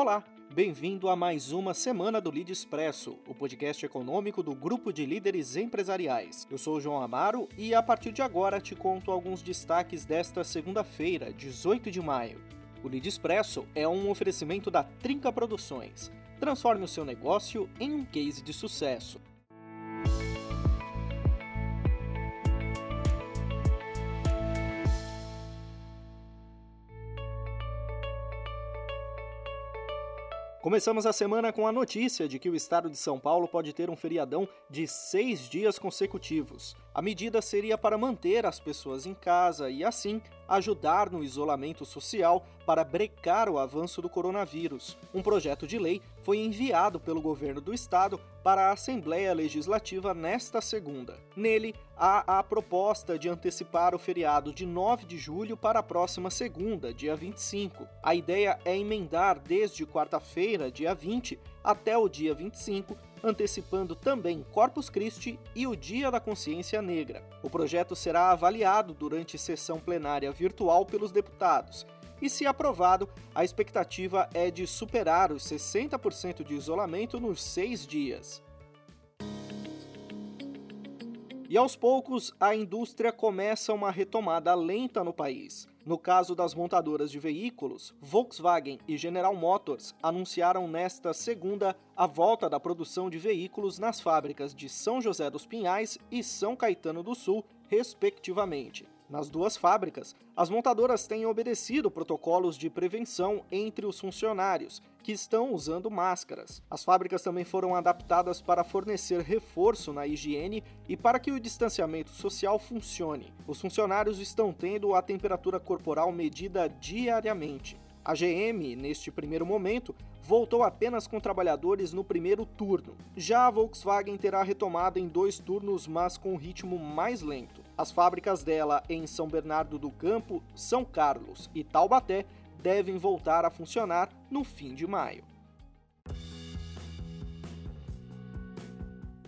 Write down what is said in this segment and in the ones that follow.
Olá, bem-vindo a mais uma semana do Lead Expresso, o podcast econômico do Grupo de Líderes Empresariais. Eu sou o João Amaro e a partir de agora te conto alguns destaques desta segunda-feira, 18 de maio. O Lead Expresso é um oferecimento da Trinca Produções. Transforme o seu negócio em um case de sucesso. Começamos a semana com a notícia de que o estado de São Paulo pode ter um feriadão de seis dias consecutivos. A medida seria para manter as pessoas em casa e, assim, ajudar no isolamento social para brecar o avanço do coronavírus. Um projeto de lei foi enviado pelo governo do estado para a Assembleia Legislativa nesta segunda. Nele, há a proposta de antecipar o feriado de 9 de julho para a próxima segunda, dia 25. A ideia é emendar desde quarta-feira, dia 20, até o dia 25, antecipando também Corpus Christi e o Dia da Consciência Negra. O projeto será avaliado durante sessão plenária virtual pelos deputados. E, se aprovado, a expectativa é de superar os 60% de isolamento nos seis dias. E aos poucos, a indústria começa uma retomada lenta no país. No caso das montadoras de veículos, Volkswagen e General Motors anunciaram nesta segunda a volta da produção de veículos nas fábricas de São José dos Pinhais e São Caetano do Sul, respectivamente. Nas duas fábricas, as montadoras têm obedecido protocolos de prevenção entre os funcionários, que estão usando máscaras. As fábricas também foram adaptadas para fornecer reforço na higiene e para que o distanciamento social funcione. Os funcionários estão tendo a temperatura corporal medida diariamente. A GM, neste primeiro momento, voltou apenas com trabalhadores no primeiro turno. Já a Volkswagen terá retomada em dois turnos, mas com um ritmo mais lento. As fábricas dela em São Bernardo do Campo, São Carlos e Taubaté devem voltar a funcionar no fim de maio.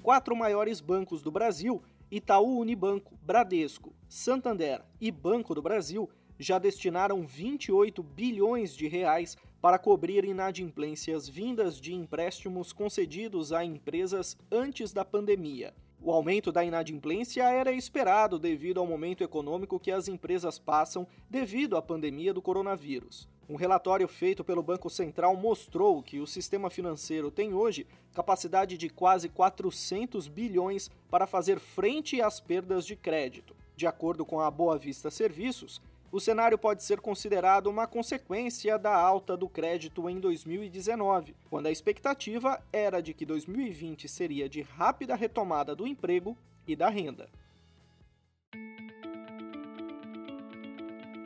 Quatro maiores bancos do Brasil, Itaú Unibanco, Bradesco, Santander e Banco do Brasil, já destinaram 28 bilhões de reais para cobrir inadimplências vindas de empréstimos concedidos a empresas antes da pandemia. O aumento da inadimplência era esperado devido ao momento econômico que as empresas passam devido à pandemia do coronavírus. Um relatório feito pelo Banco Central mostrou que o sistema financeiro tem hoje capacidade de quase 400 bilhões para fazer frente às perdas de crédito. De acordo com a Boa Vista Serviços, o cenário pode ser considerado uma consequência da alta do crédito em 2019, quando a expectativa era de que 2020 seria de rápida retomada do emprego e da renda.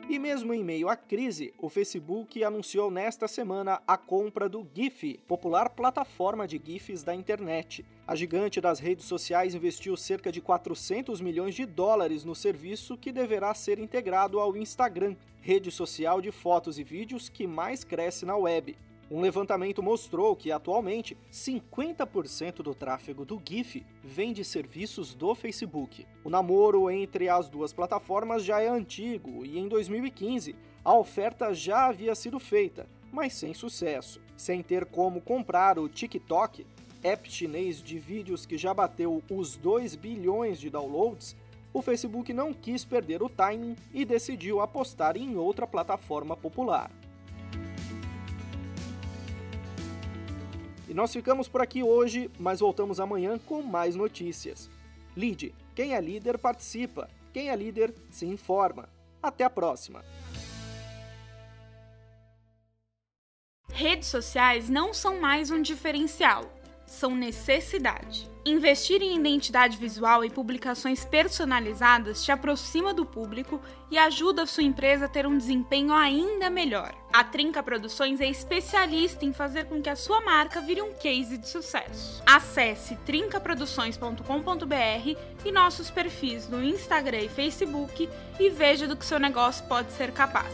E mesmo em meio à crise, o Facebook anunciou nesta semana a compra do GIF, popular plataforma de GIFs da internet. A gigante das redes sociais investiu cerca de 400 milhões de dólares no serviço que deverá ser integrado ao Instagram, rede social de fotos e vídeos que mais cresce na web. Um levantamento mostrou que, atualmente, 50% do tráfego do GIF vem de serviços do Facebook. O namoro entre as duas plataformas já é antigo e, em 2015, a oferta já havia sido feita, mas sem sucesso. Sem ter como comprar o TikTok, app chinês de vídeos que já bateu os 2 bilhões de downloads, o Facebook não quis perder o timing e decidiu apostar em outra plataforma popular. Nós ficamos por aqui hoje, mas voltamos amanhã com mais notícias. Lide, quem é líder participa, quem é líder se informa. Até a próxima! Redes sociais não são mais um diferencial são necessidade. Investir em identidade visual e publicações personalizadas te aproxima do público e ajuda a sua empresa a ter um desempenho ainda melhor. A Trinca Produções é especialista em fazer com que a sua marca vire um case de sucesso. Acesse trincaproduções.com.br e nossos perfis no Instagram e Facebook e veja do que seu negócio pode ser capaz.